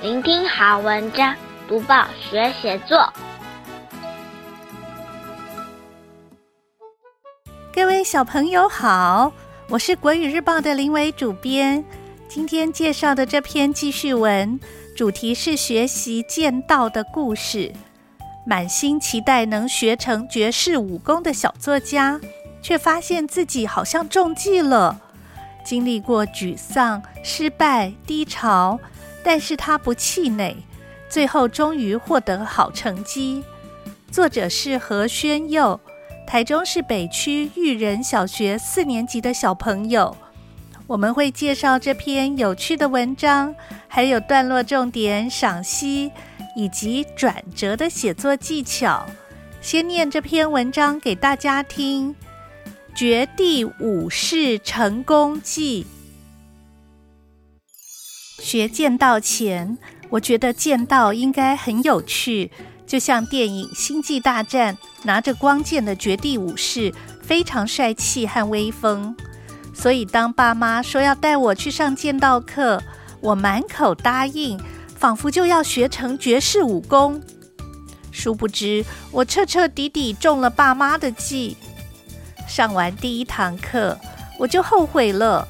聆听好文章，读报学写作。各位小朋友好，我是国语日报的林伟主编。今天介绍的这篇记叙文，主题是学习剑道的故事。满心期待能学成绝世武功的小作家，却发现自己好像中计了。经历过沮丧、失败、低潮，但是他不气馁，最后终于获得好成绩。作者是何宣佑。台中市北区育仁小学四年级的小朋友，我们会介绍这篇有趣的文章，还有段落重点赏析以及转折的写作技巧。先念这篇文章给大家听：《绝地武士成功记》。学剑道前，我觉得剑道应该很有趣。就像电影《星际大战》，拿着光剑的绝地武士非常帅气和威风，所以当爸妈说要带我去上剑道课，我满口答应，仿佛就要学成绝世武功。殊不知，我彻彻底底中了爸妈的计。上完第一堂课，我就后悔了。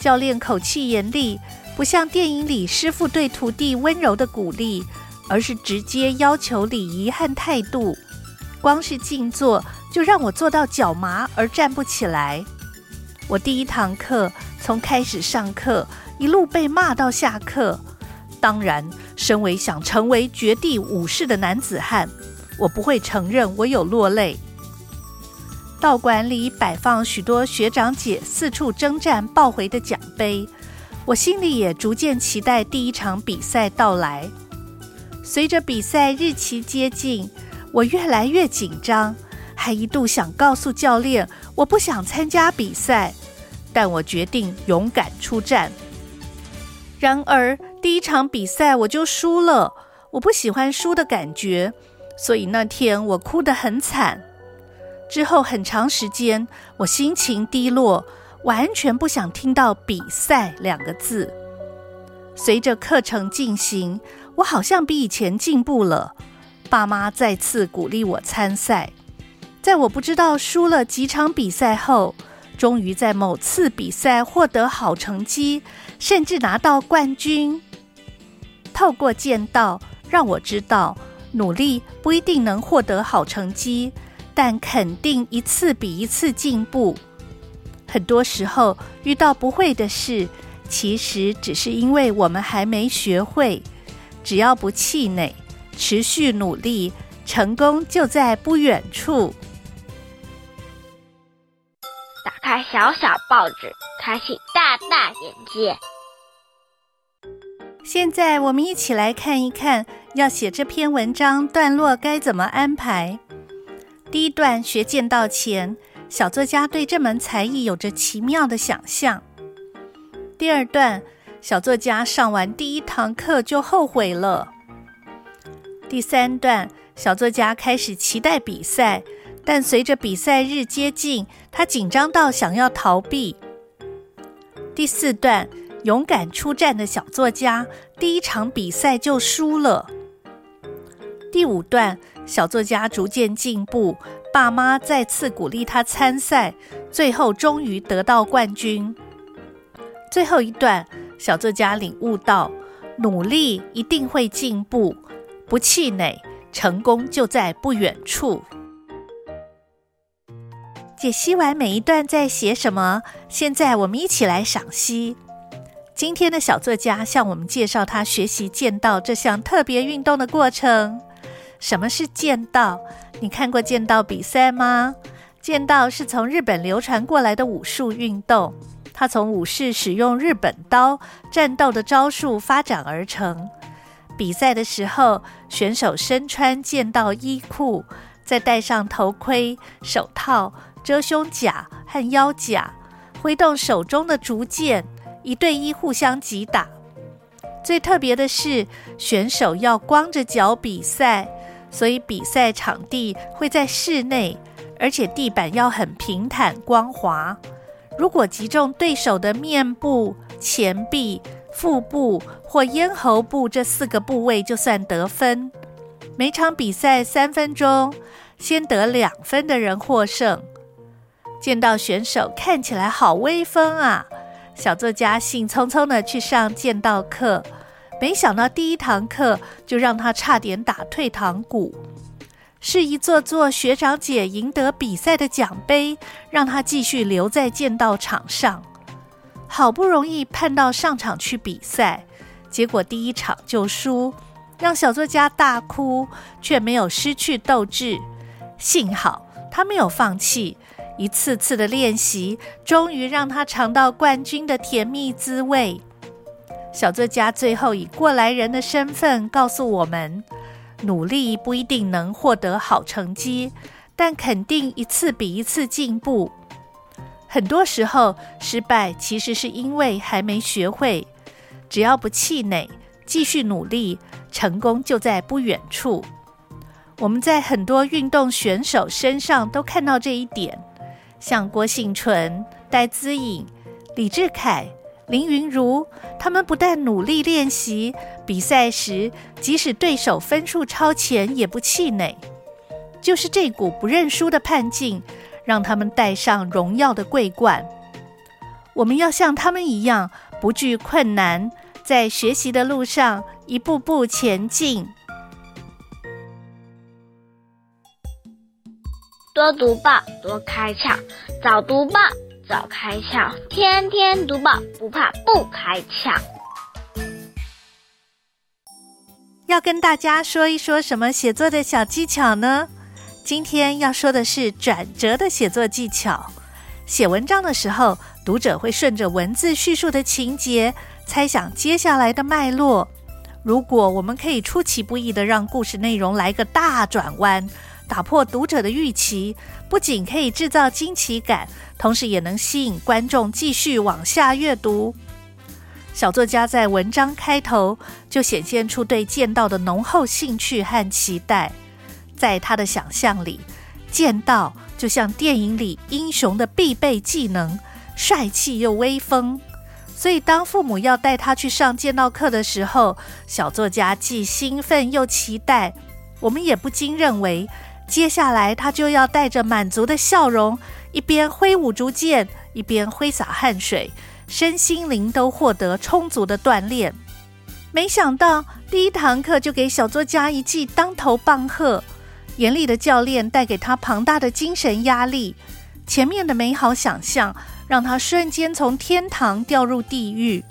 教练口气严厉，不像电影里师傅对徒弟温柔的鼓励。而是直接要求礼仪和态度，光是静坐就让我坐到脚麻而站不起来。我第一堂课从开始上课一路被骂到下课。当然，身为想成为绝地武士的男子汉，我不会承认我有落泪。道馆里摆放许多学长姐四处征战抱回的奖杯，我心里也逐渐期待第一场比赛到来。随着比赛日期接近，我越来越紧张，还一度想告诉教练我不想参加比赛，但我决定勇敢出战。然而第一场比赛我就输了，我不喜欢输的感觉，所以那天我哭得很惨。之后很长时间，我心情低落，完全不想听到“比赛”两个字。随着课程进行，我好像比以前进步了。爸妈再次鼓励我参赛。在我不知道输了几场比赛后，终于在某次比赛获得好成绩，甚至拿到冠军。透过剑道，让我知道努力不一定能获得好成绩，但肯定一次比一次进步。很多时候遇到不会的事，其实只是因为我们还没学会。只要不气馁，持续努力，成功就在不远处。打开小小报纸，开启大大眼界。现在我们一起来看一看，要写这篇文章段落该怎么安排。第一段学剑道前，小作家对这门才艺有着奇妙的想象。第二段。小作家上完第一堂课就后悔了。第三段，小作家开始期待比赛，但随着比赛日接近，他紧张到想要逃避。第四段，勇敢出战的小作家第一场比赛就输了。第五段，小作家逐渐进步，爸妈再次鼓励他参赛，最后终于得到冠军。最后一段。小作家领悟到，努力一定会进步，不气馁，成功就在不远处。解析完每一段在写什么，现在我们一起来赏析。今天的小作家向我们介绍他学习剑道这项特别运动的过程。什么是剑道？你看过剑道比赛吗？剑道是从日本流传过来的武术运动。它从武士使用日本刀战斗的招数发展而成。比赛的时候，选手身穿剑道衣裤，再戴上头盔、手套、遮胸甲和腰甲，挥动手中的竹剑，一对一互相击打。最特别的是，选手要光着脚比赛，所以比赛场地会在室内，而且地板要很平坦光滑。如果击中对手的面部、前臂、腹部或咽喉部这四个部位就算得分。每场比赛三分钟，先得两分的人获胜。剑道选手看起来好威风啊！小作家兴冲冲地去上剑道课，没想到第一堂课就让他差点打退堂鼓。是一座座学长姐赢得比赛的奖杯，让他继续留在剑道场上。好不容易盼到上场去比赛，结果第一场就输，让小作家大哭，却没有失去斗志。幸好他没有放弃。一次次的练习，终于让他尝到冠军的甜蜜滋味。小作家最后以过来人的身份告诉我们：努力不一定能获得好成绩，但肯定一次比一次进步。很多时候，失败其实是因为还没学会。只要不气馁，继续努力，成功就在不远处。我们在很多运动选手身上都看到这一点。像郭婞淳、戴资颖、李志凯、林云如，他们不但努力练习，比赛时即使对手分数超前也不气馁。就是这股不认输的叛劲，让他们戴上荣耀的桂冠。我们要像他们一样，不惧困难，在学习的路上一步步前进。多读报，多开窍；早读报，早开窍；天天读报，不怕不开窍。要跟大家说一说什么写作的小技巧呢？今天要说的是转折的写作技巧。写文章的时候，读者会顺着文字叙述的情节，猜想接下来的脉络。如果我们可以出其不意地让故事内容来个大转弯。打破读者的预期，不仅可以制造惊奇感，同时也能吸引观众继续往下阅读。小作家在文章开头就显现出对剑道的浓厚兴趣和期待，在他的想象里，剑道就像电影里英雄的必备技能，帅气又威风。所以，当父母要带他去上剑道课的时候，小作家既兴奋又期待。我们也不禁认为。接下来，他就要带着满足的笑容，一边挥舞竹剑，一边挥洒汗水，身心灵都获得充足的锻炼。没想到，第一堂课就给小作家一记当头棒喝，严厉的教练带给他庞大的精神压力。前面的美好想象，让他瞬间从天堂掉入地狱。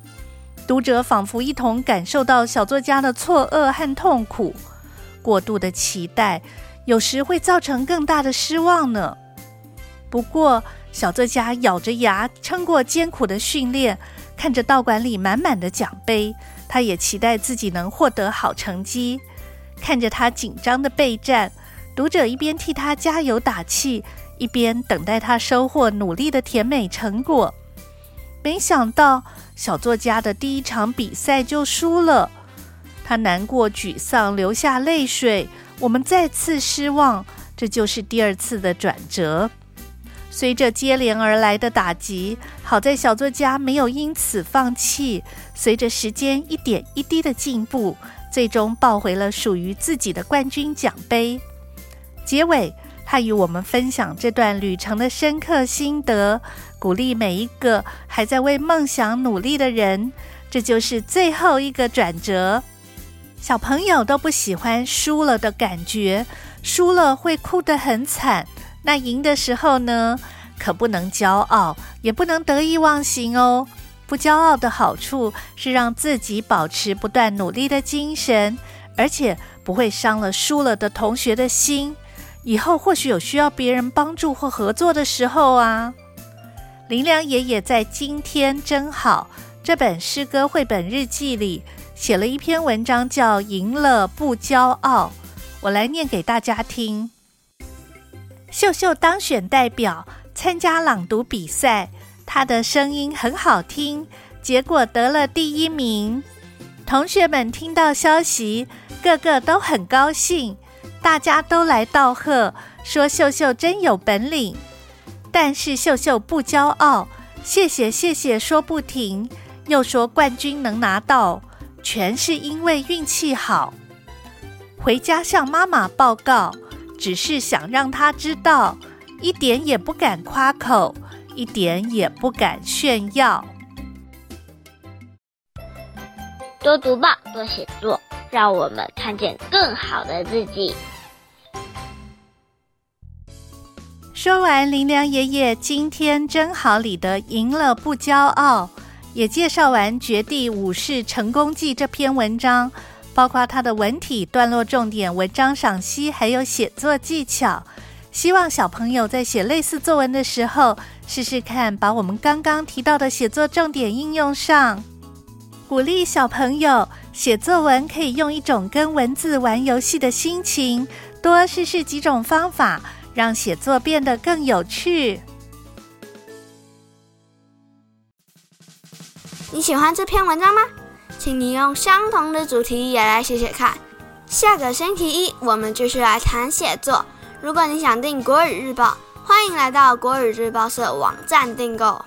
读者仿佛一同感受到小作家的错愕和痛苦，过度的期待。有时会造成更大的失望呢。不过，小作家咬着牙撑过艰苦的训练，看着道馆里满满的奖杯，他也期待自己能获得好成绩。看着他紧张的备战，读者一边替他加油打气，一边等待他收获努力的甜美成果。没想到，小作家的第一场比赛就输了，他难过、沮丧，流下泪水。我们再次失望，这就是第二次的转折。随着接连而来的打击，好在小作家没有因此放弃。随着时间一点一滴的进步，最终抱回了属于自己的冠军奖杯。结尾，他与我们分享这段旅程的深刻心得，鼓励每一个还在为梦想努力的人。这就是最后一个转折。小朋友都不喜欢输了的感觉，输了会哭得很惨。那赢的时候呢？可不能骄傲，也不能得意忘形哦。不骄傲的好处是让自己保持不断努力的精神，而且不会伤了输了的同学的心。以后或许有需要别人帮助或合作的时候啊。林良爷爷在《今天真好》这本诗歌绘本日记里。写了一篇文章，叫《赢了不骄傲》，我来念给大家听。秀秀当选代表参加朗读比赛，她的声音很好听，结果得了第一名。同学们听到消息，个个都很高兴，大家都来道贺，说秀秀真有本领。但是秀秀不骄傲，谢谢谢谢说不停。又说冠军能拿到，全是因为运气好。回家向妈妈报告，只是想让她知道，一点也不敢夸口，一点也不敢炫耀。多读报，多写作，让我们看见更好的自己。说完林良爷爷今天真好里的赢了不骄傲，也介绍完《绝地武士成功记》这篇文章，包括它的文体、段落重点、文章赏析，还有写作技巧。希望小朋友在写类似作文的时候，试试看把我们刚刚提到的写作重点应用上。鼓励小朋友写作文，可以用一种跟文字玩游戏的心情，多试试几种方法，让写作变得更有趣。你喜欢这篇文章吗？请你用相同的主题也来写写看。下个星期一，我们继续来谈写作。如果你想订国语日报，欢迎来到国语日报社网站订购。